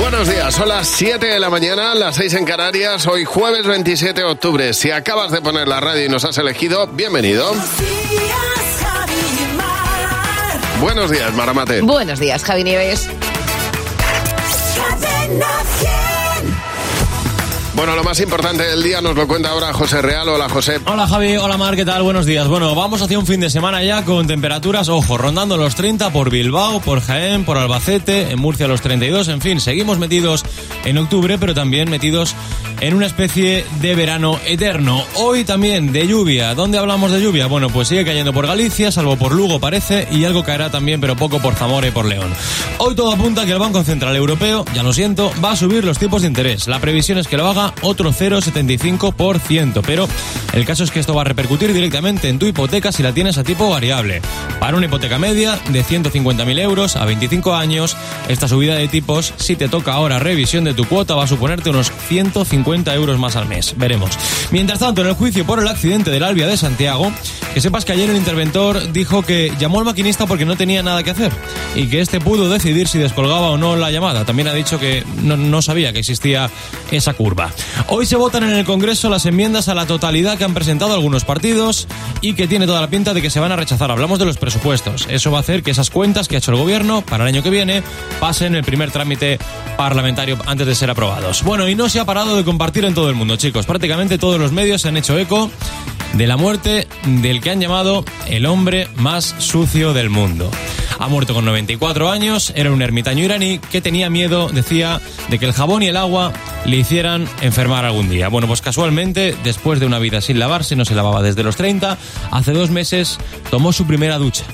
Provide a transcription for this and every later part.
Buenos días, son las 7 de la mañana, las 6 en Canarias, hoy jueves 27 de octubre. Si acabas de poner la radio y nos has elegido, bienvenido. Buenos días, Maramate. Buenos días, Javi Nieves. Bueno, lo más importante del día nos lo cuenta ahora José Real. Hola, José. Hola, Javi. Hola, Mar. ¿Qué tal? Buenos días. Bueno, vamos hacia un fin de semana ya con temperaturas, ojo, rondando los 30 por Bilbao, por Jaén, por Albacete, en Murcia los 32. En fin, seguimos metidos en octubre, pero también metidos en una especie de verano eterno. Hoy también de lluvia. ¿Dónde hablamos de lluvia? Bueno, pues sigue cayendo por Galicia, salvo por Lugo parece, y algo caerá también, pero poco por Zamora y por León. Hoy todo apunta que el Banco Central Europeo, ya lo siento, va a subir los tipos de interés. La previsión es que lo haga otro 0,75%, pero el caso es que esto va a repercutir directamente en tu hipoteca si la tienes a tipo variable. Para una hipoteca media de 150.000 euros a 25 años, esta subida de tipos, si te toca ahora revisión de tu cuota, va a suponerte unos 150 euros más al mes. Veremos. Mientras tanto, en el juicio por el accidente del Albia de Santiago, que sepas que ayer el interventor dijo que llamó al maquinista porque no tenía nada que hacer y que este pudo decidir si descolgaba o no la llamada. También ha dicho que no, no sabía que existía esa curva. Hoy se votan en el Congreso las enmiendas a la totalidad que han presentado algunos partidos y que tiene toda la pinta de que se van a rechazar. Hablamos de los presupuestos. Eso va a hacer que esas cuentas que ha hecho el gobierno para el año que viene pasen el primer trámite parlamentario antes de ser aprobados. Bueno, y no se ha parado de compartir en todo el mundo, chicos. Prácticamente todos los medios se han hecho eco de la muerte del que han llamado el hombre más sucio del mundo. Ha muerto con 94 años, era un ermitaño iraní que tenía miedo, decía, de que el jabón y el agua le hicieran enfermar algún día. Bueno, pues casualmente, después de una vida sin lavarse, no se lavaba desde los 30, hace dos meses tomó su primera ducha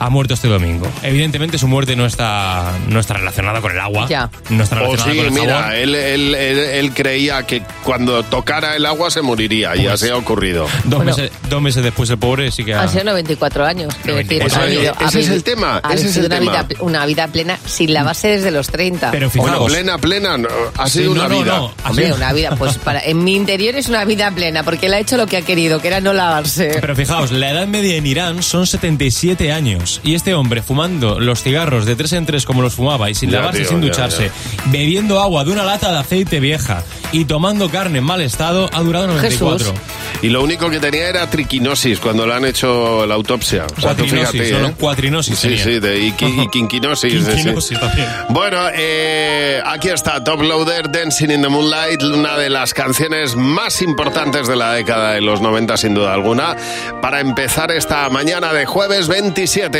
ha muerto este domingo. Evidentemente su muerte no está, no está relacionada con el agua. Ya. No está O relacionada sí, con el mira, jabón. él, él- él- él creía que cuando tocara el agua se moriría y Pues- así ha ocurrido. Dos, Bueno. meses, dos meses después el pobre sí que ha... Han sido 94 años. quiero decir, 94 ha habido- Ese ha es el tema, Ha ese es sido el una, tema. Vida, una vida plena sin lavarse desde los 30. Pero Bueno, fijaos... plena, plena, no, ha sido una no, vida. no, ha Hombre, sido- una vida, pues para, en mi interior es una vida plena, porque él ha hecho lo que ha querido, que era no lavarse. Pero fijaos, la edad media en Irán son 77 años. Y este hombre fumando los cigarros de tres en tres como los fumaba y sin Ya, lavarse, tío, sin ya, ducharse, bebiendo agua de una lata de aceite vieja y tomando carne en mal estado, ha durado 94. Jesús. Y lo único que tenía era triquinosis cuando le han hecho la autopsia. O sea, Cuatrinosis, fíjate, ¿eh? cuatrinosis Sí, tenía. sí, de, y, qui- y quinquinosis. de- sí. Quinquinosis también. Bueno, eh, aquí está Top Loader, Dancing in the Moonlight, una de las canciones más importantes de la década de los 90, sin duda alguna, para empezar esta mañana de jueves 27.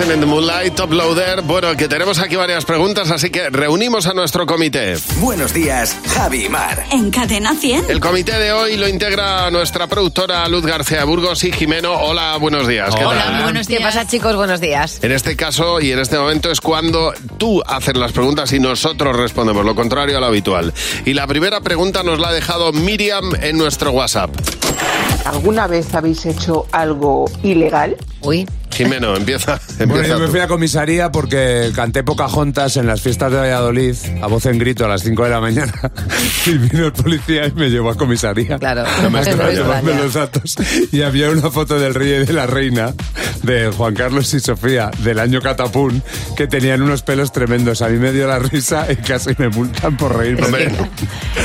Dancing in the Moonlight, Top Loader. Bueno, que tenemos aquí varias preguntas, así que reunimos a nuestro comité. Buenos días, Javi y Mar. En Cadena 100. El comité de hoy lo integra nuestra productora Luz García Burgos y Jimeno. Hola, buenos días. ¿Qué Hola, tal? muy buenos días. ¿Qué pasa, chicos? Buenos días. En este caso y en este momento es cuando tú haces las preguntas y nosotros respondemos, lo contrario a lo habitual. Y la primera pregunta nos la ha dejado Miriam en nuestro WhatsApp. ¿Alguna vez habéis hecho algo ilegal? Uy. Jimeno, empieza. Bueno, yo me fui a comisaría porque canté Pocahontas en las fiestas de Valladolid a voz en grito a las 5 de la mañana y vino el policía y me llevó a comisaría. Claro. No me llevarme los datos y había una foto del rey y de la reina de Juan Carlos y Sofía del año Catapún que tenían unos pelos tremendos. A mí me dio la risa y casi me multan por reírme.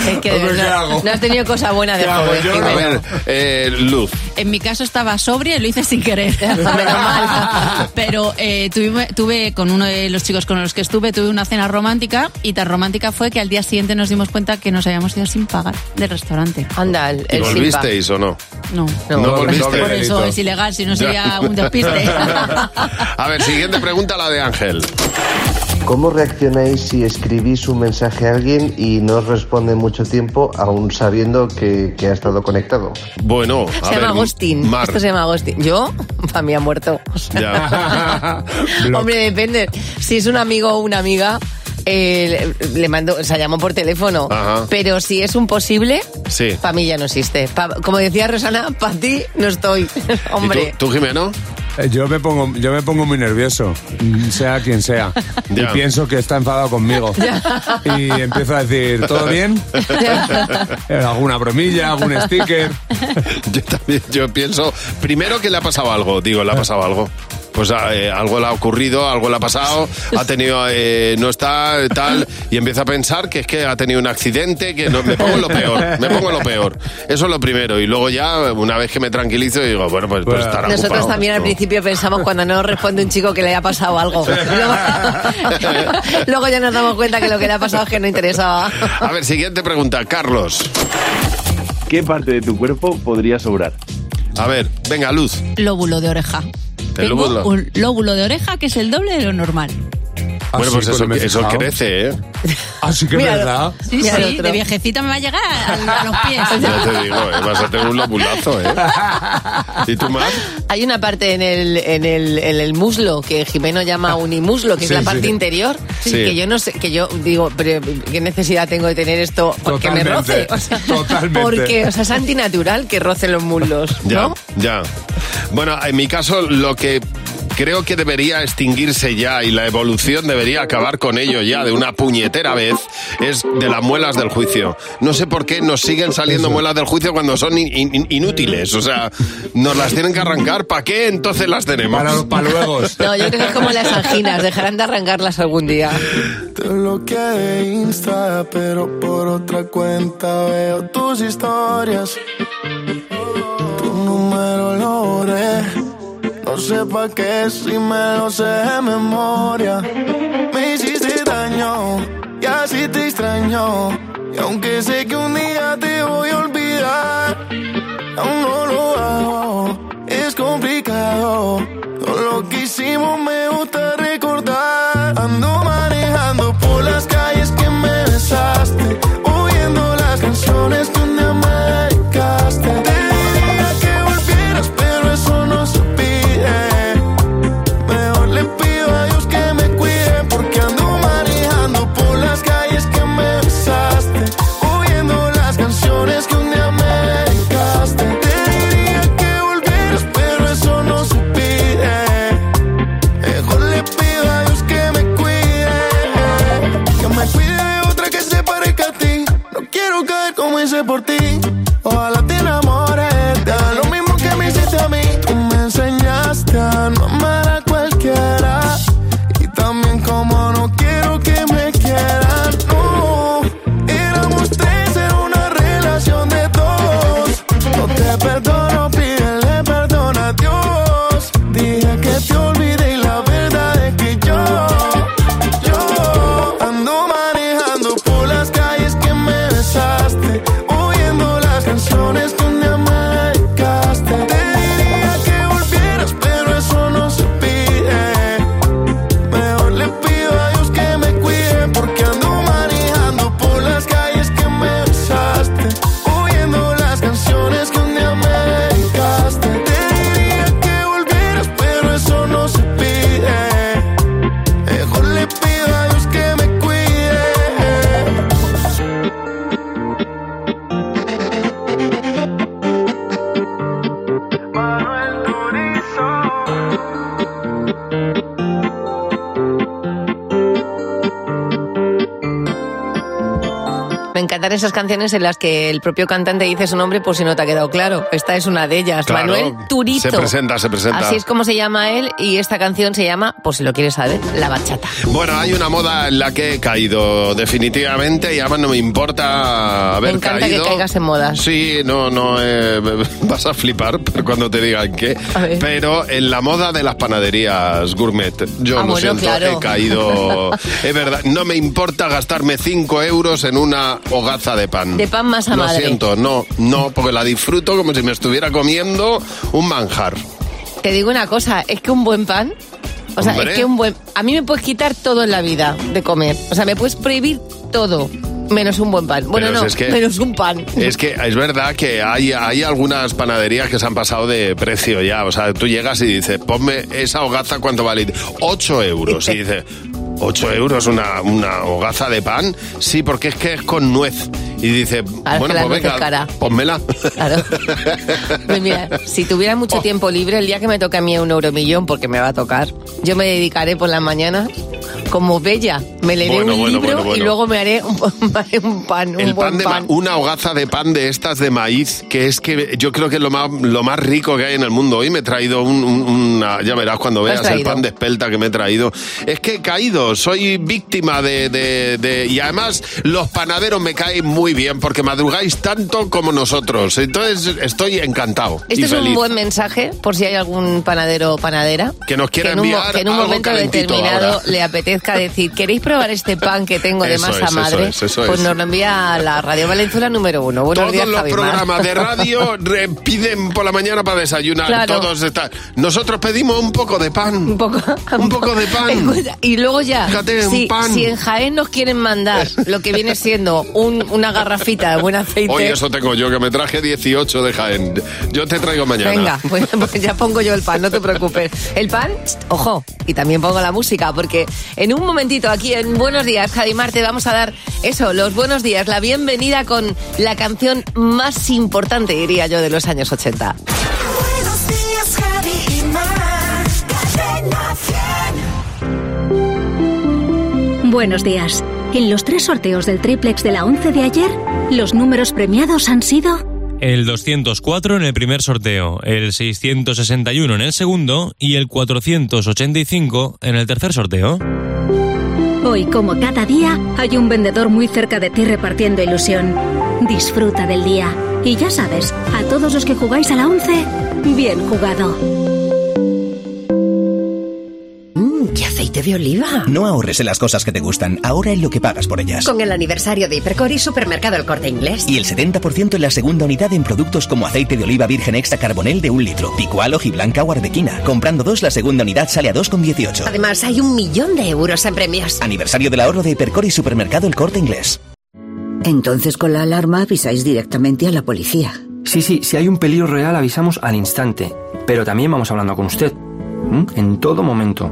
Es que Hombre, ¿qué no, hago? no has tenido cosa buena de ¿Qué hago joven, yo? a ver, eh, Luz. En mi caso estaba sobria y lo hice sin querer. Menos mal. Pero eh, tuve, tuve con uno de los chicos con los que estuve, tuve una cena romántica y tan romántica fue que al día siguiente nos dimos cuenta que nos habíamos ido sin pagar del restaurante. Anda, el, ¿Y el volvisteis o no? No. No, No volviste. Por eso es ilegal, si no sería un despiste. A ver, siguiente pregunta, la de Ángel. ¿Cómo reaccionáis si escribís un mensaje a alguien y no os responde mucho tiempo, aún sabiendo que, que ha estado conectado? Bueno, a Se ver, llama Agustín. Mar. Esto se llama Agustín. ¿Yo? Para mí ha muerto. Ya. Hombre, depende. Si es un amigo o una amiga, eh, le, le mando, o sea, llamo por teléfono. Ajá. Pero si es un posible, Sí. para mí ya no existe. Pa- como decía Rosana, para ti no estoy. Hombre. ¿Y tú, tú, Jimeno? Eh, Yo me pongo, yo me pongo muy nervioso, mm, sea quien sea, Ya. y pienso que está enfadado conmigo. Y empiezo a decir, ¿todo bien? Eh, ¿Alguna bromilla, algún sticker? Yo también, yo pienso, primero que le ha pasado algo, digo, le ha pasado algo. Pues eh, algo le ha ocurrido, algo le ha pasado, ha tenido, eh, no está tal, y empiezo a pensar que es que ha tenido un accidente, que no, me pongo en lo peor, me pongo en lo peor. Eso es lo primero, y luego ya, una vez que me tranquilizo, digo, bueno, pues, pues estará Nosotros ocupado. también al No. principio pensamos cuando no nos responde un chico que le haya pasado algo. Luego, luego ya nos damos cuenta que lo que le ha pasado es que no interesaba. A ver, siguiente pregunta, Carlos. ¿Qué parte de tu cuerpo podría sobrar? A ver, venga, Luz. Lóbulo de oreja. El Tengo lóbulo. un lóbulo de oreja que es el doble de lo normal. Bueno, pues eso, me eso crece, ¿eh? Así que Míralo. verdad. Sí, Mira el sí, otro. de viejecita me va a llegar a, a los pies. Ya te digo, ¿eh? vas a tener un lobulazo, ¿eh? ¿Y tú más? Hay una parte en el, en el, en el muslo que Jimeno llama unimuslo, que Sí, es la parte sí. interior, Sí. que yo no sé, que yo digo, pero ¿qué necesidad tengo de tener esto? Porque me roce. Totalmente, O sea, totalmente. Porque, o sea, es antinatural que rocen los muslos, Ya, ¿no? ya. Bueno, en mi caso, lo que creo que debería extinguirse ya y la evolución debería acabar con ello ya de una puñetera vez es de las muelas del juicio. No sé por qué nos siguen saliendo muelas del juicio cuando son in- in- inútiles. O sea, nos las tienen que arrancar. ¿Para qué entonces las tenemos? Para los paluegos. No, yo creo que es como las anginas, dejarán de arrancarlas algún día. Te bloqueé Insta, pero por otra cuenta veo tus historias. Tu número. No sé pa' qué si me lo sé de memoria. Me hiciste daño y así te extraño. Y aunque sé que un día te voy a olvidar, aún no lo hago. Es complicado. Esas canciones en las que el propio cantante dice su nombre por si no te ha quedado claro. Esta es una de ellas. Claro, Manuel Turizo. se presenta, se presenta. Así es como se llama él y esta canción se llama, por si lo quieres saber, La Bachata. Bueno, hay una moda en la que he caído definitivamente y además no me importa haber Me encanta caído. que caigas en modas. Sí, no, no, eh, vas a flipar cuando te digan ver. Pero en la moda de las panaderías gourmet, yo Ah, bueno, siento, claro. he caído. es verdad, no me importa gastarme 5 euros en una de pan. De pan masa Lo madre. siento, no, no, porque la disfruto como si me estuviera comiendo un manjar. Te digo una cosa, es que un buen pan, o sea, Hombre. es que un buen... A mí me puedes quitar todo en la vida de comer. O sea, me puedes prohibir todo, menos un buen pan. Bueno, no, es que- menos un pan. Es que es verdad que hay, hay algunas panaderías que se han pasado de precio ya. O sea, tú llegas y dices, ponme esa hogaza, ¿cuánto vale? 8 euros. Y dices, ¿8 euros una, una hogaza de pan? Sí, porque es que es con nuez. Y dice, Ahora bueno, pues venga, cara. pónmela. Claro. Pues mira, si tuviera Oh. mucho tiempo libre, el día que me toque a mí un euromillón, porque me va a tocar, yo me dedicaré por las mañanas como bella. Me leeré Bueno, un bueno, libro bueno, y luego me haré un, me haré un pan, un El buen pan de pan. una hogaza de pan de estas de maíz, que es que yo creo que es lo más, lo más rico que hay en el mundo. Hoy me he traído un, un- una, ya verás cuando ¿Qué has veas el pan de espelta que me he traído. Es que he caído, soy víctima de, de- de- y además los panaderos me caen muy bien porque madrugáis tanto como nosotros. Entonces estoy encantado. y Este es un feliz. buen mensaje por si hay algún panadero o panadera Que nos quiera un, mo- enviar que en un algo momento determinado ahora. le apetezca decir, ¿queréis probar este pan que tengo de Eso masa es, eso madre? es, eso pues es. nos lo envía a la Radio Valenzuela número uno. Buenos Todos días, los Javi Mar. programas de radio piden por la mañana para desayunar. Claro. Todos están. Nosotros pedimos un poco de pan. Un poco, Un poco de pan. Y luego ya, Fíjate, un si, pan. si en Jaén nos quieren mandar lo que viene siendo un- una garrafita de buen aceite, Hoy eso tengo yo, que me traje 18 de Jaén. Yo te traigo mañana. venga, pues, pues ya pongo yo el pan, no te preocupes. El pan, ojo, y también pongo la música, porque en un momentito aquí en Buenos Días, Javi Mar, te vamos a dar eso, los buenos días, la bienvenida con la canción más importante, diría yo, de los años 80. Buenos días, Javi y Mar. Cadena 100. Buenos días. En los tres sorteos del triplex de la 11 de ayer, los números premiados han sido El 204 en el primer sorteo, el 661 en el segundo y el 485 en el tercer sorteo. Hoy, como cada día, hay un vendedor muy cerca de ti repartiendo ilusión. Disfruta del día. Y ya sabes, a todos los que jugáis a la 11, bien jugado. Aceite de oliva. No ahorres en las cosas que te gustan, ahora en lo que pagas por ellas. Con el aniversario de Hipercor y Supermercado El Corte Inglés. Y el 70% en la segunda unidad en productos como aceite de oliva virgen extra carbonel de un litro, picual, hojiblanca o arbequina. Comprando dos, la segunda unidad sale a 2,18. Además, hay un millón de euros en premios. Aniversario del ahorro de Hipercor y Supermercado El Corte Inglés. Entonces con la alarma avisáis directamente a la policía. Sí, sí, si hay un peligro real avisamos al instante, pero también vamos hablando con usted, ¿m? en todo momento.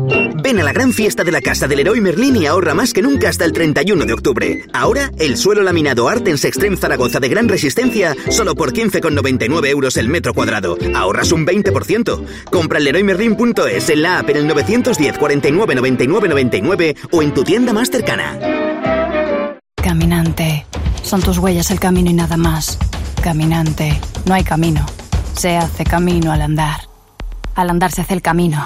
Ven a la gran fiesta de la casa del Leroy Merlin y ahorra más que nunca hasta el 31 de octubre. Ahora, el suelo laminado Artens Extreme Zaragoza de gran resistencia solo por 15,99 euros el metro cuadrado. Ahorras un 20%. Compra en leroymerlin.es en la app en el 910 49 99 99 o en tu tienda más cercana. Caminante. Son tus huellas el camino y nada más. Caminante. No hay camino. Se hace camino al andar. Al andar se hace el camino.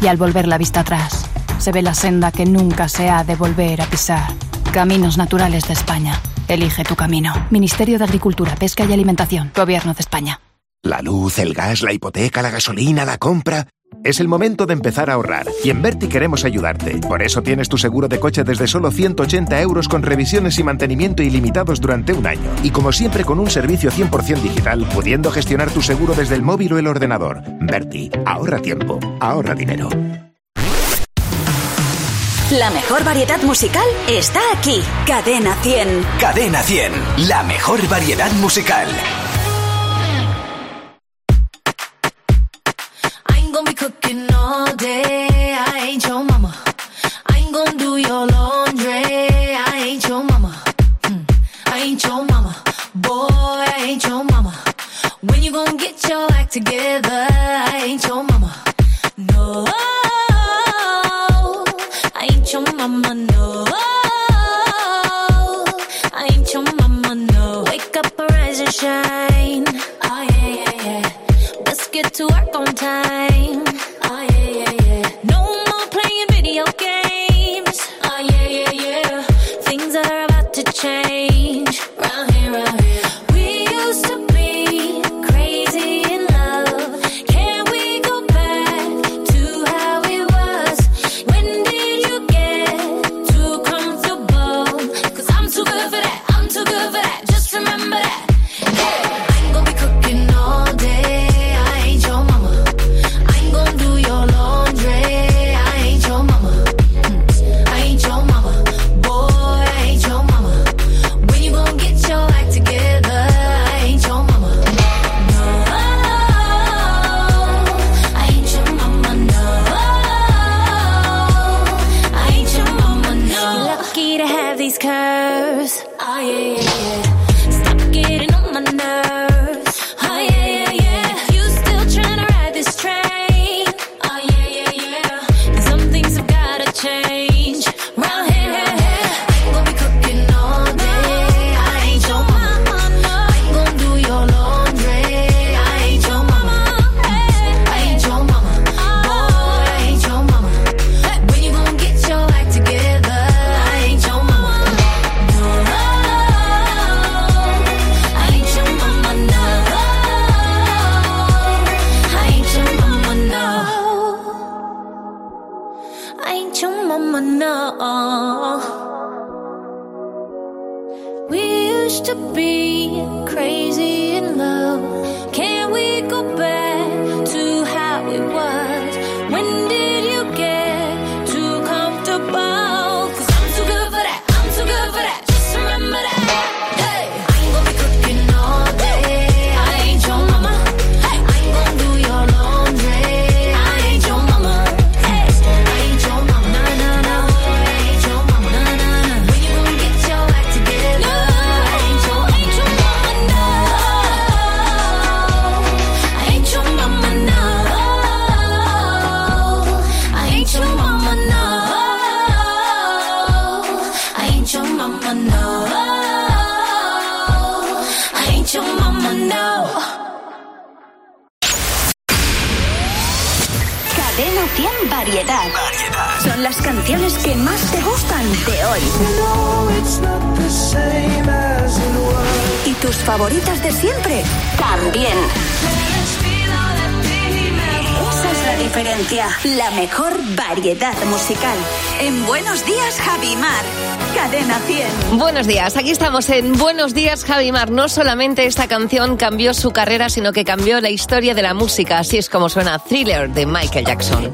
Y al volver la vista atrás, se ve la senda que nunca se ha de volver a pisar. Caminos Naturales de España. Elige tu camino. Ministerio de Agricultura, Pesca y Alimentación. Gobierno de España. La luz, el gas, la hipoteca, la gasolina, la compra. Es el momento de empezar a ahorrar y en Berti queremos ayudarte. Por eso tienes tu seguro de coche desde solo 180 euros con revisiones y mantenimiento ilimitados durante un año. Y como siempre con un servicio 100% digital, pudiendo gestionar tu seguro desde el móvil o el ordenador. Berti, ahorra tiempo, ahorra dinero. La mejor variedad musical está aquí. Cadena 100. Cadena 100, la mejor variedad musical. I ain't gonna be cooking all day. I ain't your mama. I ain't gonna do your laundry. I ain't your mama. Mm, I ain't your mama. Boy, I ain't your mama. When you gonna get your act together? I ain't your mama. No, your mama. No, I ain't your mama. No, wake up, arise and shine. Buenos días, aquí estamos en Buenos días Javimar. No solamente esta canción cambió su carrera, sino que cambió la historia de la música. Así es como suena Thriller de Michael Jackson.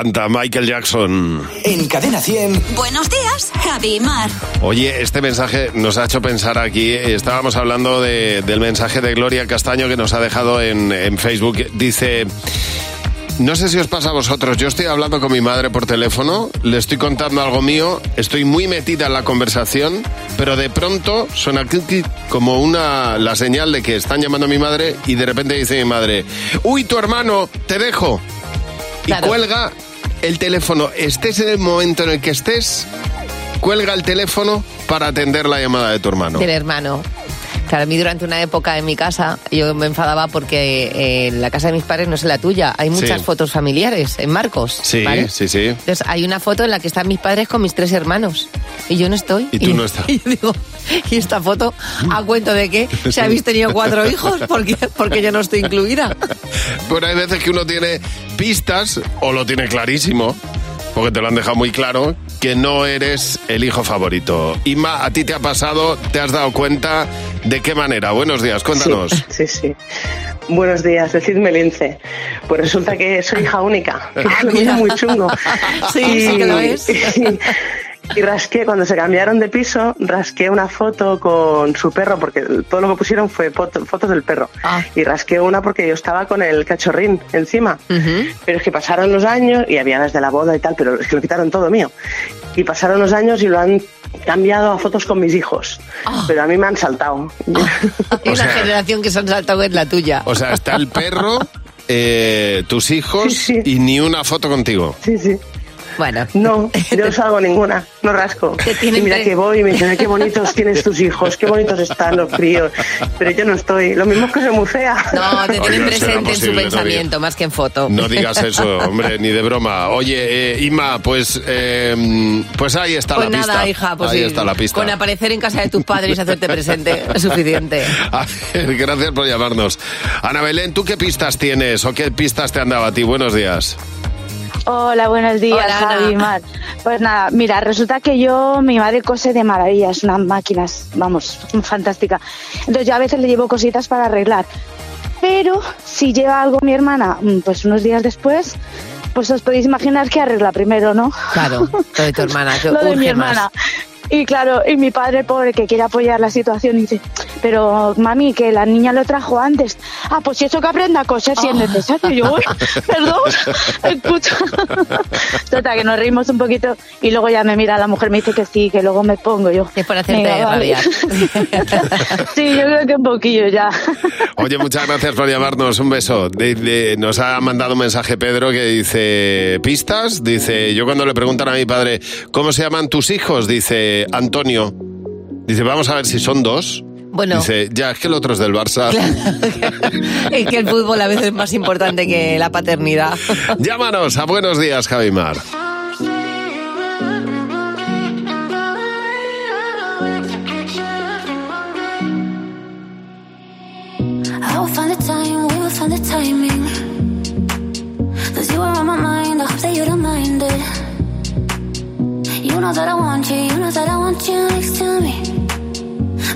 Encanta Michael Jackson. En Cadena 100. Buenos días, Javi Mar. Oye, este mensaje nos ha hecho pensar aquí. Estábamos hablando de- del mensaje de Gloria Castaño que nos ha dejado en, en Facebook. Dice. No sé si os pasa a vosotros, yo estoy hablando con mi madre por teléfono, le estoy contando algo mío, estoy muy metida en la conversación, pero de pronto suena como una la señal de que están llamando a mi madre y de repente dice mi madre, uy, tu hermano, te dejo. Y cuelga el teléfono, estés en el momento en el que estés, cuelga el teléfono para atender la llamada de tu hermano. Del hermano. Claro, a mí durante una época en mi casa yo me enfadaba porque eh, la casa de mis padres no es la tuya. Hay muchas Sí. fotos familiares en Marcos. Sí, ¿vale? sí, sí. Entonces hay una foto en la que están mis padres con mis tres hermanos y yo no estoy. Y tú no estás. Y yo digo, ¿y esta foto a cuento de qué? Si habéis tenido cuatro hijos, ¿por qué? Porque yo no estoy incluida. Pero hay veces que uno tiene pistas o lo tiene clarísimo, porque te lo han dejado muy claro, que no eres el hijo favorito. Inma, ¿a ti te ha pasado? ¿Te has dado cuenta? ¿De qué manera? Buenos días, cuéntanos. Sí, sí, sí. Buenos días, decidme Lince. Pues resulta que soy hija única. que es muy chungo. Sí, sí que lo es. Y, y rasqué, cuando se cambiaron de piso, rasqué una foto con su perro, porque todo lo que pusieron fue foto- fotos del perro. Ah. Y rasqué una porque yo estaba con el cachorrín encima. Pero es que pasaron los años y había desde la boda y tal, pero es que lo quitaron todo mío. Y pasaron los años y lo han cambiado a fotos con mis hijos. Ah. Pero a mí me han saltado. Hay una generación que se han saltado en la tuya. O sea, está el perro, eh, tus hijos y ni una foto contigo. Sí, sí. Bueno. No, yo no salgo ninguna, no rasco. Y mira que voy y me dicen, "Ay, qué bonitos tienes tus hijos, qué bonitos están los críos. Pero yo no estoy, lo mismo es que soy muy fea. No, te tienen Oye, presente en su no pensamiento más que en foto. No digas eso, hombre, ni de broma. Oye, eh, Inma, pues, eh, pues ahí está Pues la nada, pista. hija, pues ahí sí, está la pista. Con aparecer en casa de tus padres y hacerte presente es suficiente. A ver, gracias por llamarnos. Ana Belén, ¿tú qué pistas tienes o qué pistas te han dado a ti? Buenos días. Hola, buenos días, Hola, Ana. Javi y Mar. Pues nada, mira, resulta que yo, mi madre cose de maravillas, unas máquinas, vamos, fantástica. Entonces yo a veces le llevo cositas para arreglar. Pero si lleva algo mi hermana, mm, pues unos días después, pues os podéis imaginar que arregla primero, ¿no? Claro, lo de tu hermana, que Lo de mi hermana. más. Y claro, y mi padre, pobre, que quiere apoyar la situación, dice, pero mami, que la niña lo trajo antes. Ah, pues si eso que aprenda a coser si es necesario. Y yo, "Uy, perdón, escucha. Total, que nos reímos un poquito y luego ya me mira la mujer, me dice que sí, que luego me pongo yo. Es por hacerte Venga, rabiar. sí, yo creo que un poquillo ya. Oye, muchas gracias por llamarnos. Un beso. De- de- nos ha mandado un mensaje Pedro que dice, ¿pistas? Dice, yo cuando le preguntan a mi padre, ¿cómo se llaman tus hijos? Dice, Antonio. Dice, vamos a ver si son dos. Bueno. Dice, ya, es que el otro es del Barça. Es que el fútbol a veces es más importante que la paternidad. Llámanos a Buenos Días, Javimar. I will find the time, we will find the timing. Cause you are on my mind, I hope that you don't mind it. You know that I want you, you know that I want you next to me.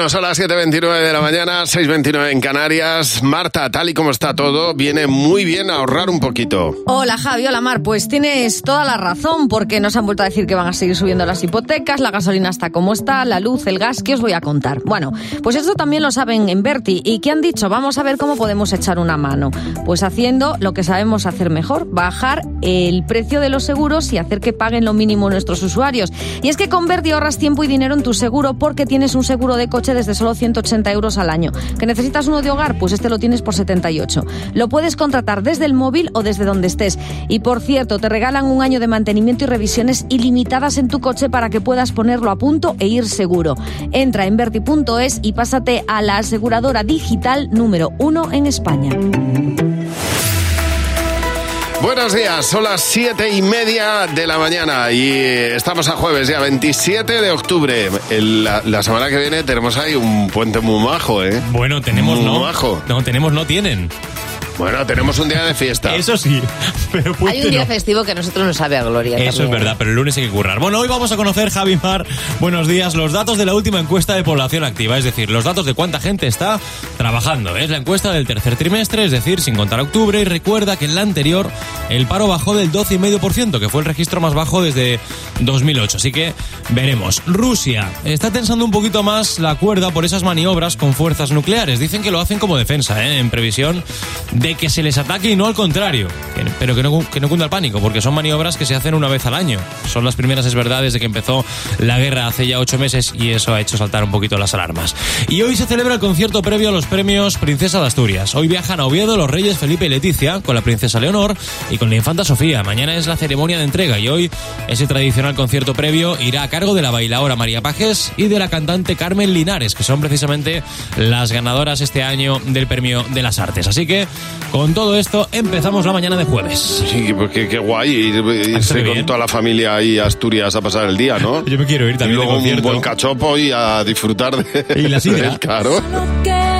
Bueno, son las 7.29 de la mañana, 6.29 en Canarias. Marta, tal y como está todo, viene muy bien ahorrar un poquito. Hola Javi, hola Mar, pues tienes toda la razón porque nos han vuelto a decir que van a seguir subiendo las hipotecas, la gasolina está como está, la luz, el gas, ¿qué os voy a contar? Bueno, pues esto también lo saben en Berti y ¿qué han dicho? Vamos a ver cómo podemos echar una mano. Pues haciendo lo que sabemos hacer mejor, bajar el precio de los seguros y hacer que paguen lo mínimo nuestros usuarios. Y es que con Berti ahorras tiempo y dinero en tu seguro porque tienes un seguro de coche desde solo 180 euros al año. ¿Que necesitas uno de hogar? Pues este lo tienes por 78. Lo puedes contratar desde el móvil o desde donde estés. Y por cierto, te regalan un año de mantenimiento y revisiones ilimitadas en tu coche para que puedas ponerlo a punto e ir seguro. Entra en verti.es y pásate a la aseguradora digital número uno en España. Buenos días, son las siete y media de la mañana y estamos a jueves ya, 27 de octubre. El- la, la semana que viene tenemos ahí un puente muy majo, ¿eh? Bueno, tenemos Muy no. majo. No, tenemos no tienen. Bueno, tenemos un día de fiesta. Eso sí, pero Hay un día no. festivo que a nosotros nos sabe a gloria. Eso es también. verdad, pero el lunes hay que currar. Bueno, hoy vamos a conocer, Javi Mar, buenos días, los datos de la última encuesta de población activa, es decir, los datos de cuánta gente está trabajando. Es la encuesta del tercer trimestre, es decir, sin contar octubre, y recuerda que en la anterior el paro bajó del 12,5%, que fue el registro más bajo desde 2008. Así que veremos. Rusia está tensando un poquito más la cuerda por esas maniobras con fuerzas nucleares. Dicen que lo hacen como defensa, ¿eh? en previsión de que se les ataque y no al contrario. Pero que no, que no cunda el pánico, porque son maniobras que se hacen una vez al año. Son las primeras, es verdad, desde que empezó la guerra hace ya ocho meses y eso ha hecho saltar un poquito las alarmas. Y hoy se celebra el concierto previo a los premios Princesa de Asturias. Hoy viajan a Oviedo los reyes Felipe y Leticia con la princesa Leonor y con la infanta Sofía. Mañana es la ceremonia de entrega y hoy ese tradicional concierto previo irá a cargo de la bailaora María Pajes y de la cantante Carmen Linares, que son precisamente las ganadoras este año del premio de las artes. Así que con todo esto empezamos la mañana de jueves. Sí, porque qué guay ir- irse con bien. toda la familia ahí a Asturias a pasar el día, ¿no? Yo me quiero ir Y también de luego un concierto. buen cachopo y a disfrutar de... Y la sidra. Claro. Queda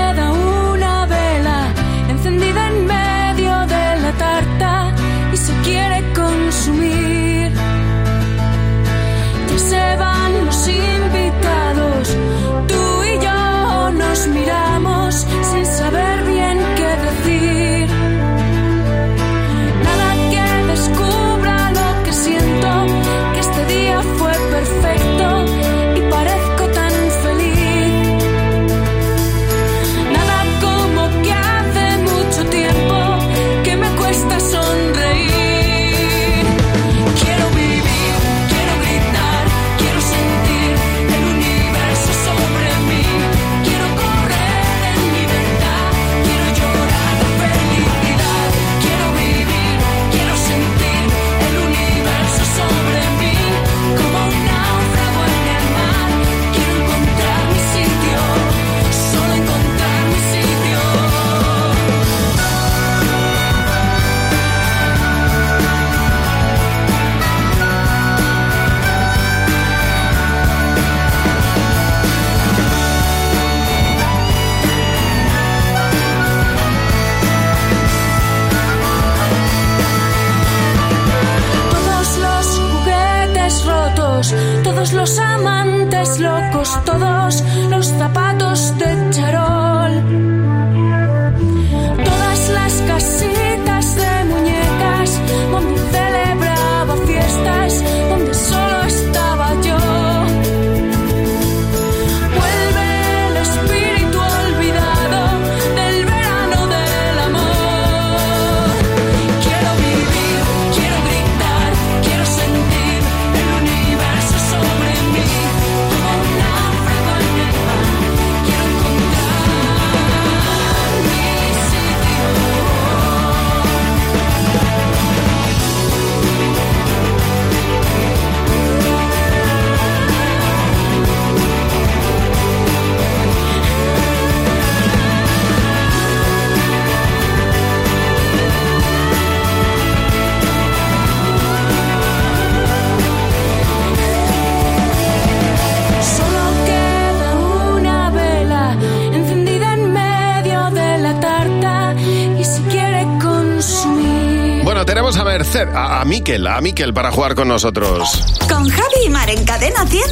a Miquel, a Miquel para jugar con nosotros. Con Javi y Mar en Cadena 100.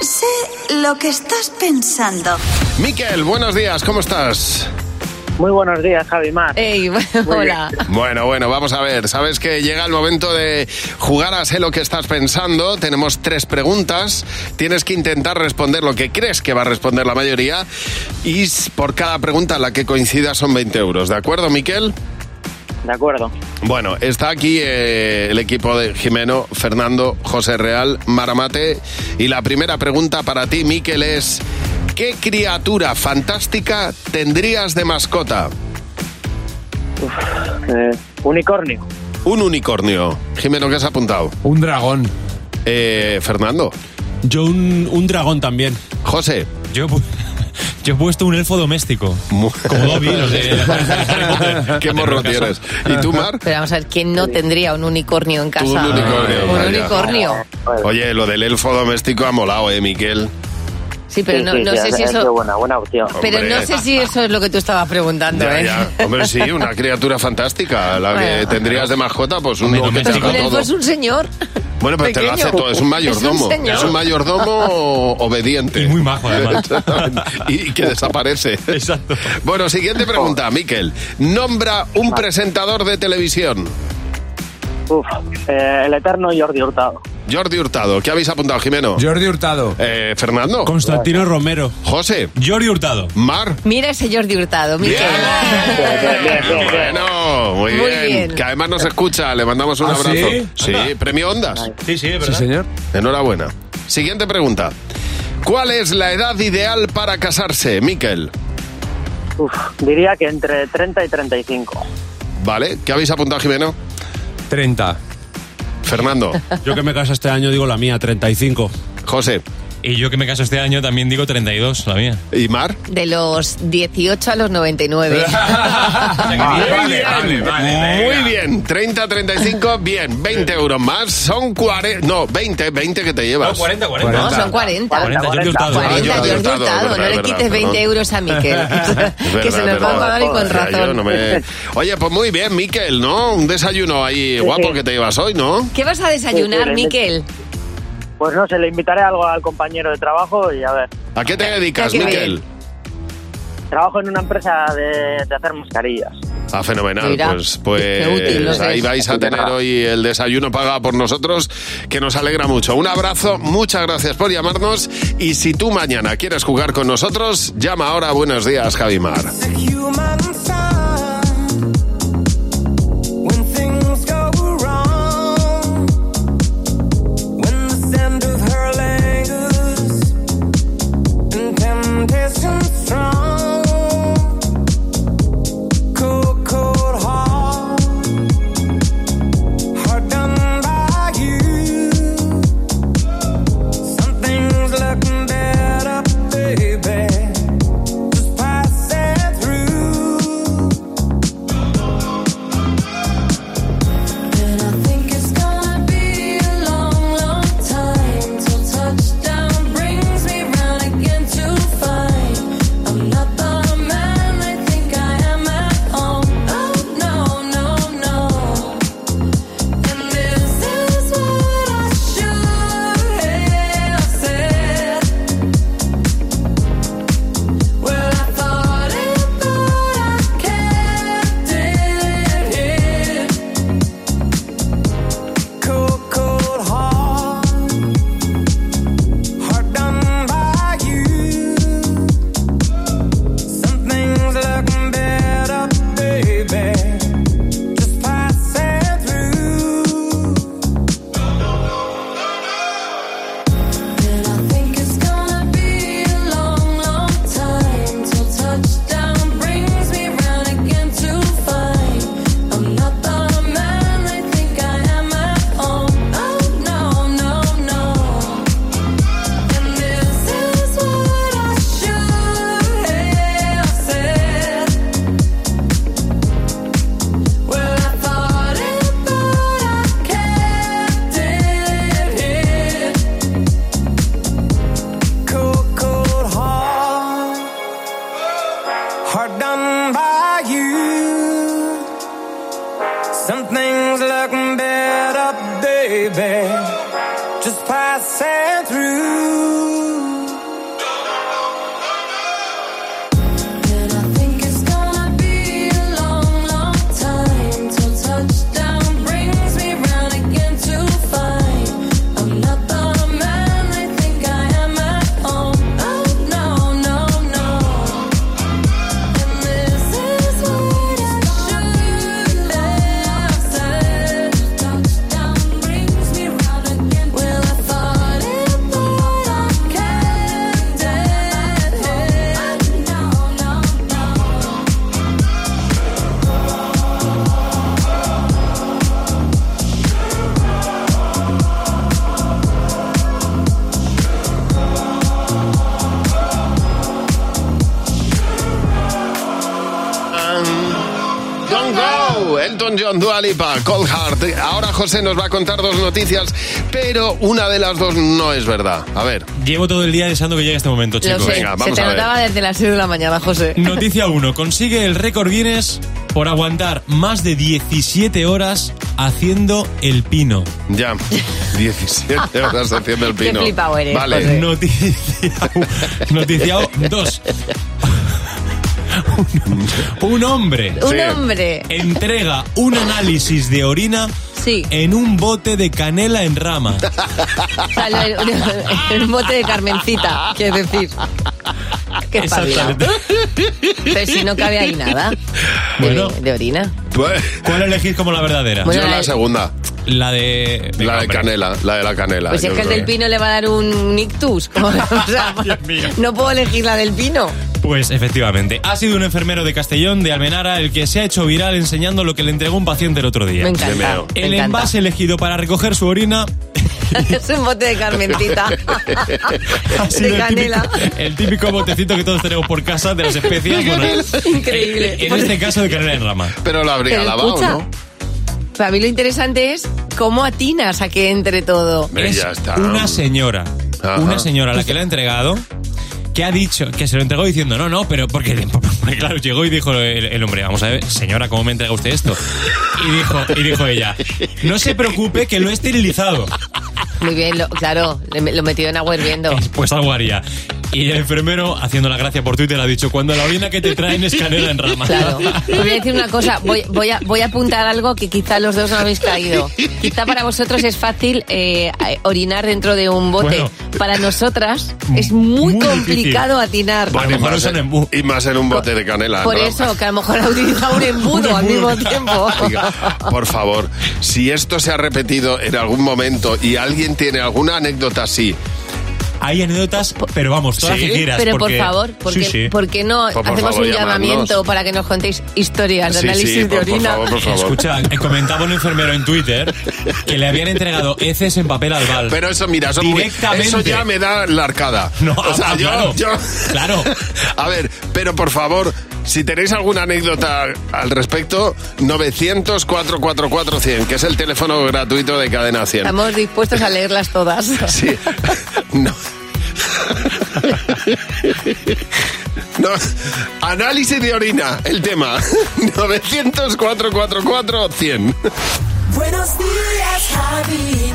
Sé lo que estás pensando. Miquel, buenos días, ¿cómo estás? Muy buenos días, Javi Mar. Ey, hola. Bueno, bueno, vamos a ver. Sabes que llega el momento de jugar a sé lo que estás pensando. Tenemos tres preguntas. Tienes que intentar responder lo que crees que va a responder la mayoría. Y por cada pregunta la que coincida son 20 euros. ¿De acuerdo, Miquel? De acuerdo. Bueno, está aquí eh, el equipo de Jimeno, Fernando, José Real, Maramate. Y la primera pregunta para ti, Miquel, es... ¿Qué criatura fantástica tendrías de mascota? Eh, unicornio. Un unicornio. Jimeno, ¿qué has apuntado? Un dragón. Eh, Fernando. Yo un, un dragón también. José. Yo, pu- yo he puesto un elfo doméstico. Como Dobby, los de... Qué morro tienes. ¿Y tú, Mar? Pero vamos a ver, ¿quién no tendría un unicornio en casa? Un unicornio. Un vaya. unicornio. Oye, lo del elfo doméstico ha molado, ¿eh, Miquel? Sí, pero Sí, no, sí, no sí, sé es- si es eso... buena, buena opción. Pero Hombre. no sé si eso es lo que tú estabas preguntando, Ya, ¿eh? ya. Hombre, sí, una criatura fantástica. La que Bueno. tendrías de mascota, pues que te un elfo todo. es un señor. Bueno, pero te lo hace todo. Es un mayordomo. Es un señor. Es un mayordomo obediente. Y muy majo, además. y que desaparece. Exacto. Bueno, siguiente pregunta, Miquel. Nombra un presentador de televisión. Uf, eh, el eterno Jordi Hurtado. Jordi Hurtado. ¿Qué habéis apuntado, Jimeno? Jordi Hurtado. Eh, Fernando. Constantino Romero. José. Jordi Hurtado. Mar. Mira ese Jordi Hurtado, Miquel. Bueno, muy, Muy bien. bien. Que además nos escucha. Le mandamos un ¿Ah, abrazo. sí? Sí, premio Ondas. Sí, sí, es Sí, señor. Enhorabuena. Siguiente pregunta. ¿Cuál es la edad ideal para casarse, Miquel? Uf, diría que entre 30 y 35. ¿Vale? ¿Qué habéis apuntado, Jimeno? 30. Fernando. Yo que me caso este año digo la mía, 35. José. Y yo que me caso este año también digo 32, la mía. ¿Y Mar? De los 18 a los 99. Muy bien, muy bien. 30, 35, bien. 20 euros más. Son 40. No, 20, 20 que te llevas. No, 40, 40. No, son 40. 40, Jordi Hurtado. 40, Ah, Jordi Jordi Hurtado, Hurtado. verdad, No le verdad, quites 20 perdón. euros a Miquel. Es que se verdad, nos va a pagar y con razón. no me- Oye, pues muy bien, Miquel, ¿no? Un desayuno ahí guapo que te llevas hoy, ¿no? ¿Qué vas a desayunar, Miquel? Pues no sé, le invitaré algo al compañero de trabajo y a ver. ¿A qué te dedicas. Miquel? Trabajo en una empresa de, de hacer mascarillas. Ah, fenomenal. Mira, pues pues qué útil, no ahí vais a tener hoy el desayuno pagado por nosotros, que nos alegra mucho. Un abrazo, muchas gracias por llamarnos. Y si tú mañana quieres jugar con nosotros, llama ahora. Buenos días, Javimar. Nos va a contar dos noticias, pero una de las dos no es verdad. A ver. Llevo todo el día deseando que llegue este momento, Lo chicos. sé, Venga, se vamos te a ver. notaba desde las 6 de la mañana, José. Noticia 1. Consigue el récord Guinness por aguantar más de 17 horas haciendo el pino. Ya, 17 horas haciendo el pino. Qué flipado eres, Vale. José. Noticia, noticia 2. Un, un hombre Un hombre. entrega un análisis de orina Sí. en un bote de canela en rama. O sea, lo- el bote de Carmencita, quiero decir. Qué espabilado. Pero si no cabe ahí nada de, Bueno. de orina. ¿Cuál elegís como la verdadera? Bueno, Yo la- la segunda, La de... la de canela, la de la canela. Pues si yo es que el creo del pino le va a dar un ictus. O sea, no puedo elegir la del pino. Pues efectivamente, ha sido un enfermero de Castellón, de Almenara, el que se ha hecho viral enseñando lo que le entregó un paciente el otro día. Me encanta, me El envase elegido para recoger su orina es un bote de sido de el canela. típico, el típico botecito que todos tenemos por casa de las especias. bueno, Increíble. En este caso de canela en rama. Pero la habría Pero lavado, escucha, ¿no? Para mí lo interesante es cómo atinas a que entre todo. Es ya está. una señora, Ajá. una señora a la que le ha entregado que ha dicho, que se lo entregó diciendo, no, no, pero porque, porque, claro, llegó y dijo el, el hombre, vamos a ver, señora, ¿cómo me entrega usted esto? Y dijo, y dijo ella, no se preocupe que lo he esterilizado. Muy bien, lo- claro, lo metido en agua hirviendo. Pues algo haría. Y el enfermero, haciendo la gracia por Twitter, ha dicho, cuando la orina que te traen es canela en rama. Claro. Os voy a decir una cosa, voy, voy, a, voy a apuntar algo que quizá los dos no habéis caído. Quizá para vosotros es fácil eh, orinar dentro de un bote. Bueno. para nosotras es muy, Muy complicado atinar. Bueno, y, más en, y más en un bote de canela. Por ¿no? eso, que a lo mejor ha utilizado un embudo al mismo tiempo. Oiga, por favor, si esto se ha repetido en algún momento y alguien tiene alguna anécdota así, Hay anécdotas, pero vamos, todas ¿Sí? que quieras. Pero porque- por favor, ¿por qué, Sí, sí. por qué no por hacemos favor, un llamadnos. llamamiento para que nos contéis historias de Sí, análisis sí, de por- por orina? favor, por favor. Escucha, eh, comentaba un enfermero en Twitter que le habían entregado heces en papel albal. Pero eso, mira, eso, muy- Directamente. eso ya me da la arcada. No, o sea, ah, yo, claro. yo- Claro. A ver, pero por favor, si tenéis alguna anécdota al respecto, 900-444-100, que es el teléfono gratuito de Cadena 100. Estamos dispuestos a leerlas todas. Sí. No. No. Análisis de orina, el tema. 900-444-100. Buenos días, Javi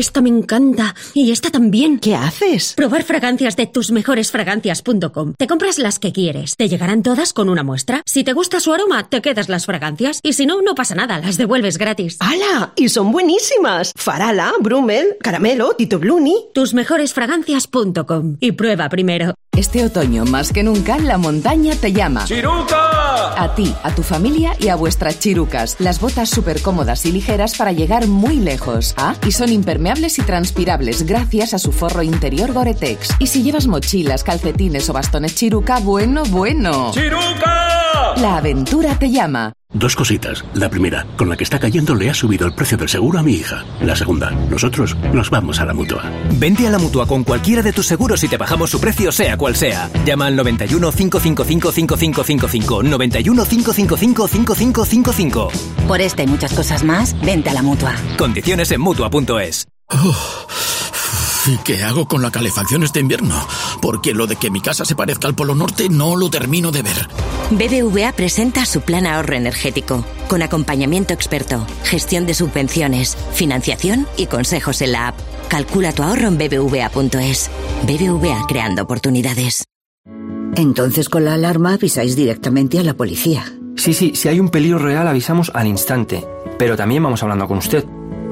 esta me encanta. Y esta también. ¿Qué haces? Probar fragancias de tusmejoresfragancias.com. Te compras las que quieres. Te llegarán todas con una muestra. Si te gusta su aroma, te quedas las fragancias. Y si no, no pasa nada. Las devuelves gratis. ¡Hala! Y son buenísimas. Farala, Brummel, Caramelo, Tito Bluni. Tusmejoresfragancias.com. Y prueba primero. Este otoño, más que nunca, la montaña te llama. ¡Chiruca! A ti, a tu familia y a vuestras chirucas. Las botas súper cómodas y ligeras para llegar muy lejos. Ah, y son impermeables y transpirables gracias a su forro interior Gore-Tex. Y si llevas mochilas, calcetines o bastones chiruca, bueno, bueno. ¡Chiruca! La aventura te llama. Dos cositas. La primera, con la que está cayendo le ha subido el precio del seguro a mi hija. La segunda, nosotros nos vamos a la mutua. Vente a la mutua con cualquiera de tus seguros y te bajamos su precio, sea cual sea. Llama al 91 555 5555. 91 555 5555. Por esta y muchas cosas más, vente a la mutua. Condiciones en mutua.es. ¿Y qué hago con la calefacción este invierno? Porque lo de que mi casa se parezca al Polo Norte no lo termino de ver. BBVA presenta su plan ahorro energético, con acompañamiento experto, gestión de subvenciones, financiación y consejos en la app. Calcula tu ahorro en bbva.es. BBVA creando oportunidades. Entonces con la alarma avisáis directamente a la policía. Sí, sí, si hay un peligro real avisamos al instante, pero también vamos hablando con usted,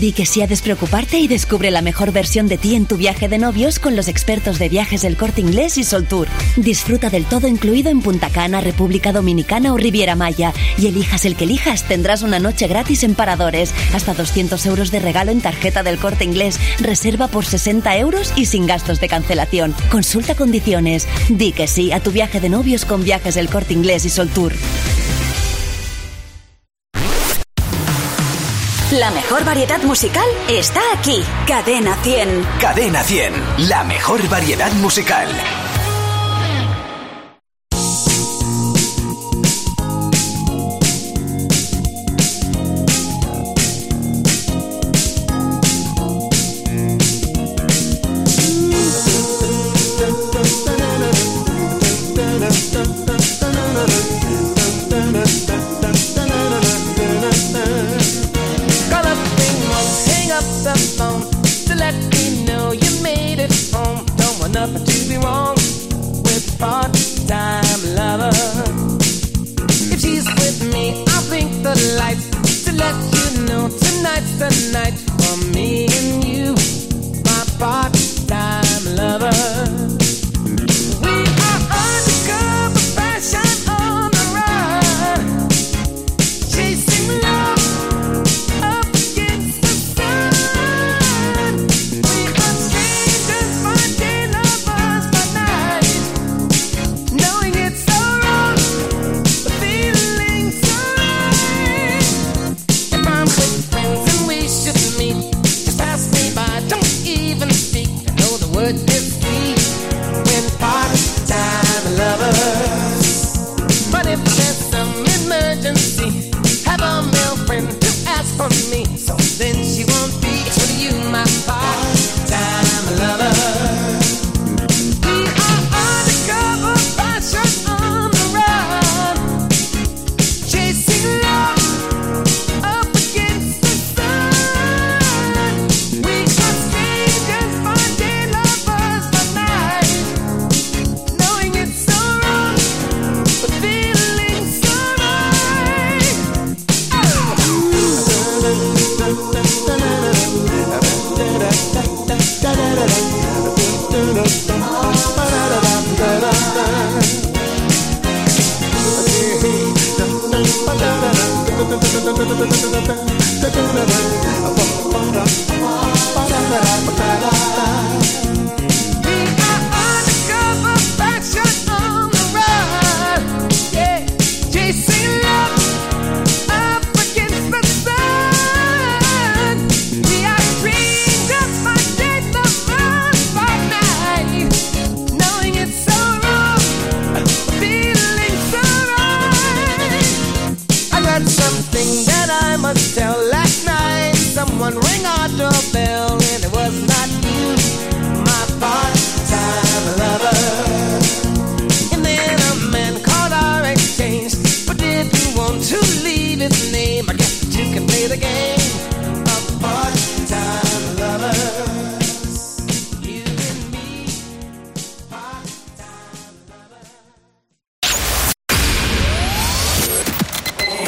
Di que sí a despreocuparte y descubre la mejor versión de ti en tu viaje de novios con los expertos de viajes del Corte Inglés y Soltour. Disfruta del todo incluido en Punta Cana, República Dominicana o Riviera Maya. Y elijas el que elijas, tendrás una noche gratis en Paradores. Hasta 200 euros de regalo en tarjeta del Corte Inglés. Reserva por 60 euros y sin gastos de cancelación. Consulta condiciones. Di que sí a tu viaje de novios con viajes del Corte Inglés y Soltour. La mejor variedad musical está aquí. Cadena 100. Cadena 100, la mejor variedad musical.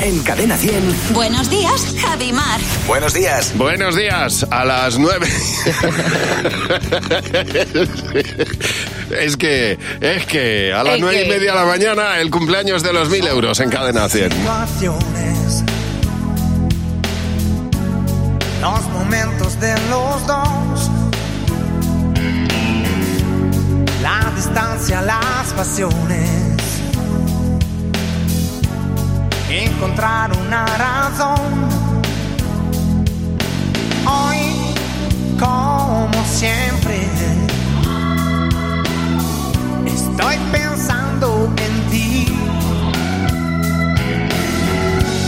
En Cadena 100. Buenos días, Javi Mar. Buenos días. Buenos días, a las nueve. es que, es que a las nueve y media de la mañana el cumpleaños de los mil euros en cadena 100. situaciones. Los momentos de los dos. La distancia, las pasiones. Encontrar una razón. Hoy, como siempre, estoy pensando en ti.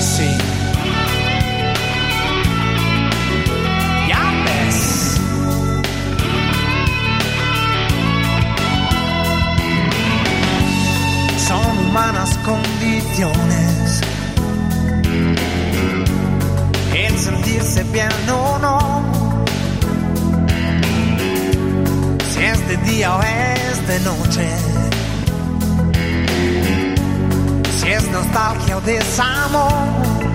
Sí. Ya ves. Son humanas condiciones. El sentirse bien o no. Si es de día o es de noche. Si es nostalgia o desamor.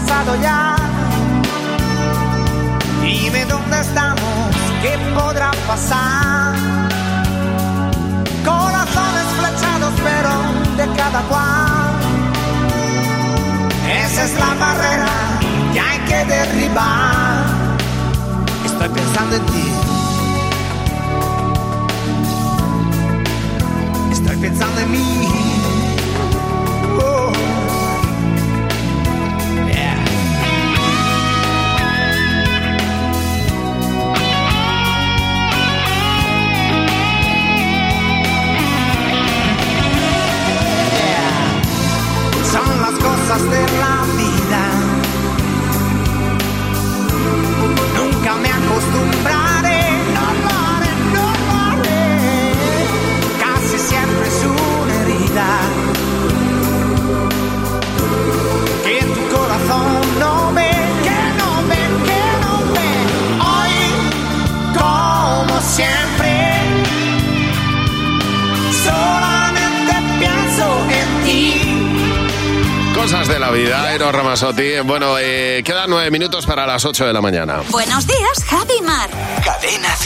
Pasado ya. Dime dónde estamos, qué podrá pasar. Corazones flechados, pero de cada cual. Esa es la barrera Bueno, eh, quedan nueve minutos para las ocho de la mañana. Buenos días,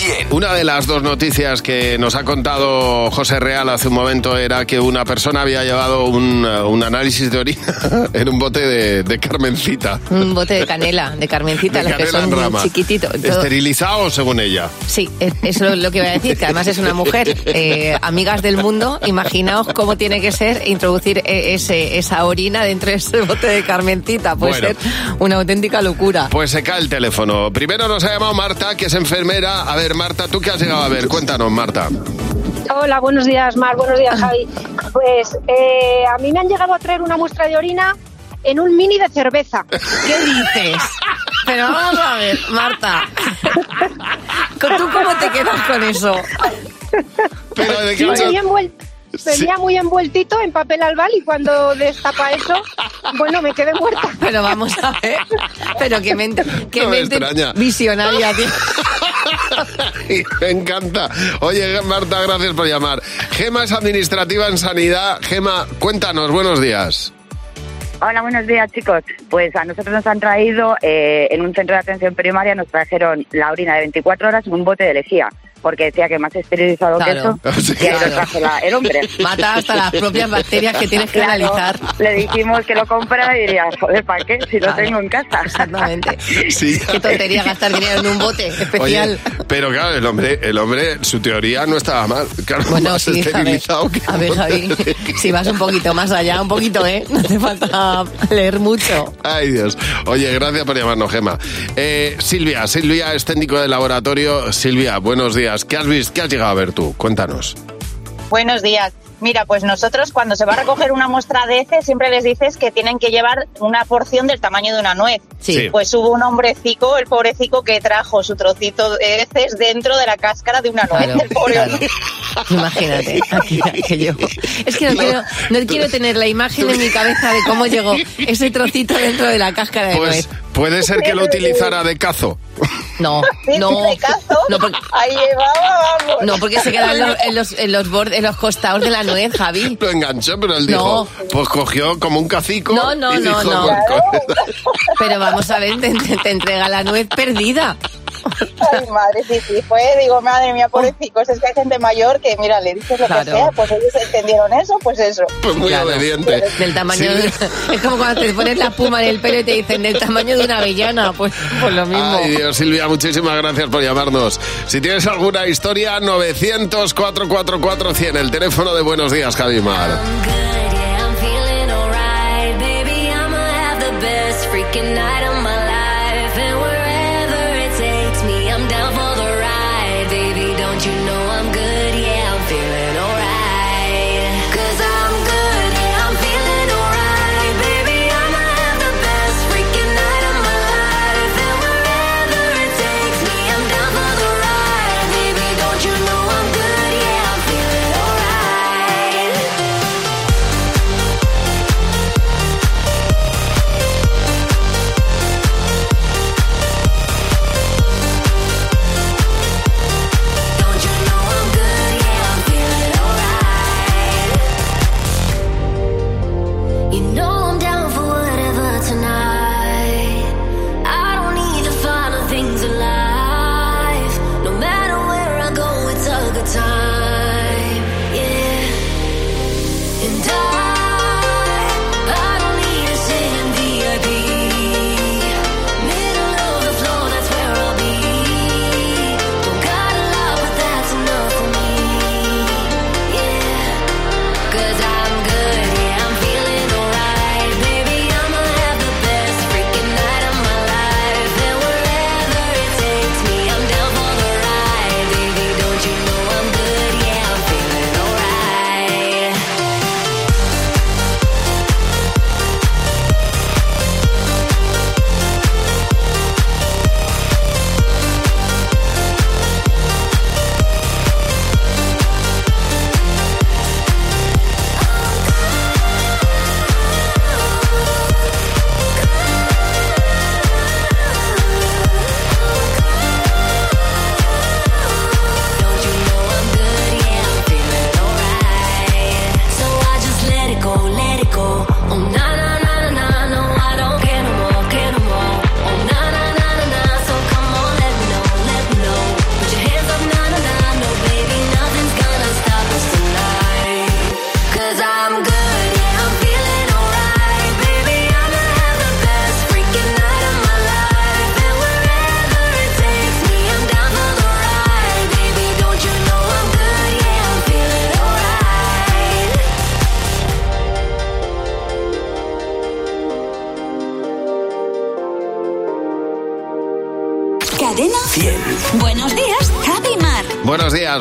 100. Una de las dos noticias que nos ha contado José Real hace un momento era que una persona había llevado un, uh, un análisis de orina en un bote de, de Carmencita. Un bote de canela, de carmencita, De los que canela son en rama. chiquititos. Todo- Esterilizado, según ella. Sí, es- eso es lo que iba a decir, que además es una mujer. Eh, amigas del mundo, imaginaos cómo tiene que ser introducir eh, ese, esa orina dentro de ese bote de Carmencita. Puede Bueno. ser una auténtica locura. Pues se cae el teléfono. Primero nos ha llamado Marta, que es enfermera. A ver, Marta, ¿tú qué has llegado a ver? Cuéntanos, Marta. Hola, buenos días, Mar. Buenos días, Javi. Pues eh, a mí me han llegado a traer una muestra de orina en un mini de cerveza. ¿Qué dices? Pero vamos a ver, Marta. ¿Tú cómo te quedas con eso? Pero de Sí, venía, muy envueltito en papel albal y cuando destapa eso, bueno, me quedé muerta. Pero vamos a ver. Pero qué mente, qué No me mente extraña. visionaria, tío. Me encanta. Oye, Marta, gracias por llamar. Gema es administrativa en sanidad. Gema, cuéntanos, buenos días. Hola, buenos días chicos. Pues a nosotros nos han traído eh, en un centro de atención primaria, nos trajeron la orina de 24 horas en un bote de lejía, porque decía que más esterilizado Claro. que eso, lo trajo la- el hombre. Mata hasta las propias bacterias que tienes que Claro, analizar. Le dijimos que lo comprara y diría, joder, ¿para qué? Si lo Claro. tengo en casa. Exactamente. Sí. Qué tontería gastar dinero en un bote especial. Oye, pero claro, el hombre, el hombre, su teoría no estaba mal. Claro, Bueno, más sí, a ver, esterilizado que a ver, Javi, si vas un poquito más allá, un poquito, ¿eh? No hace falta leer mucho. Ay, Dios. Oye, gracias por llamarnos, Gema. Eh, Silvia, Silvia es técnico de laboratorio. Silvia, buenos días. ¿Qué has visto? ¿Qué has llegado a ver tú? Cuéntanos. Buenos días. Mira, pues nosotros cuando se va a recoger una muestra de heces siempre les dices que tienen que llevar una porción del tamaño de una nuez. Sí. Pues hubo un hombrecico, el pobrecico, que trajo su trocito de heces dentro de la cáscara de una nuez. Claro, el pobre claro. Imagínate, aquí- aquello. Es que no, quiero, no quiero tener la imagen en mi cabeza de cómo llegó ese trocito dentro de la cáscara de Pues nuez. puede ser que lo utilizara de cazo. No, no. de cazo. No, porque, Ahí llevaba, vamos. no, porque se quedan en los, en los, en los bordes, en los costados de la nuez, Javi. Lo enganchó, pero él No. dijo, pues cogió como un cacico. No, no, y no, dijo, no. pues, Pero vamos a ver, te, te- te entrega la nuez perdida. Ay, madre, sí, sí, fue, digo, madre mía, pobrecicos, es que hay gente mayor que, mira, le dices lo Claro. que sea, pues ellos entendieron eso, pues eso. Pues muy Claro. obediente. Del tamaño Sí. de- Es como cuando te pones la puma en el pelo y te dicen del tamaño de una avellana, pues, pues lo mismo. Ay, Dios, Silvia, muchísimas gracias por llamarnos. Si tienes alguna historia, 900-444-100, el teléfono de Buenos Días, life,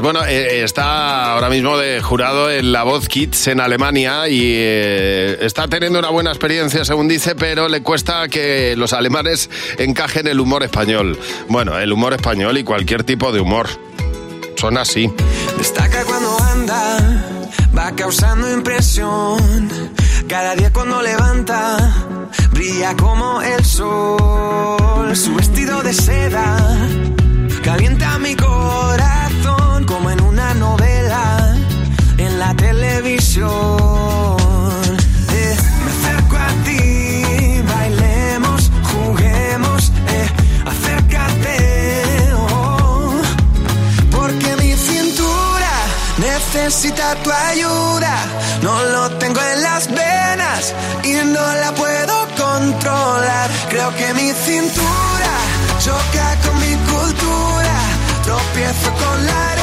Bueno, eh, está ahora mismo de jurado en La Voz Kids en Alemania y eh, está teniendo una buena experiencia, según dice, pero le cuesta que los alemanes encajen el humor español. Bueno, el humor español y cualquier tipo de humor. Son así. Destaca cuando anda, va causando impresión. Cada día cuando levanta, brilla como el sol. Su vestido de seda calienta mi corazón Eh, me acerco a ti, bailemos, juguemos, eh, acércate. oh. Porque mi cintura necesita tu ayuda. No lo tengo en las venas y no la puedo controlar. Creo que mi cintura choca con mi cultura. Tropiezo con la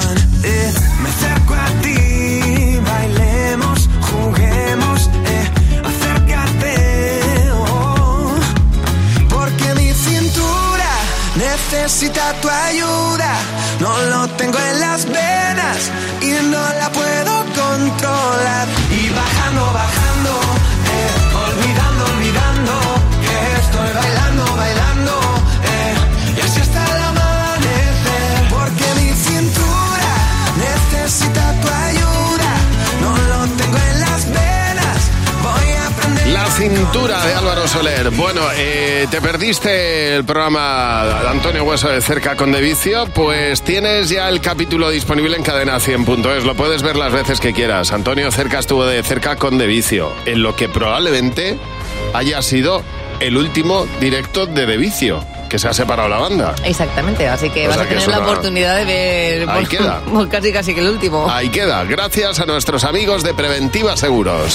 Necesita tu ayuda. No lo tengo en las venas y no la puedo controlar. Y bajando, bajando, De Álvaro Soler. Bueno, eh, te perdiste el programa de Antonio Hueso de Cerca con De Vicio, pues tienes ya el capítulo disponible en cadena 100.es. Lo puedes ver las veces que quieras. Antonio Cerca estuvo de cerca con De Vicio, en lo que probablemente haya sido el último directo de De Vicio, que se ha separado la banda. Exactamente, así que O vas a tener la una- oportunidad de ver Ahí queda. casi casi que el último. Ahí queda, gracias a nuestros amigos de Preventiva Seguros.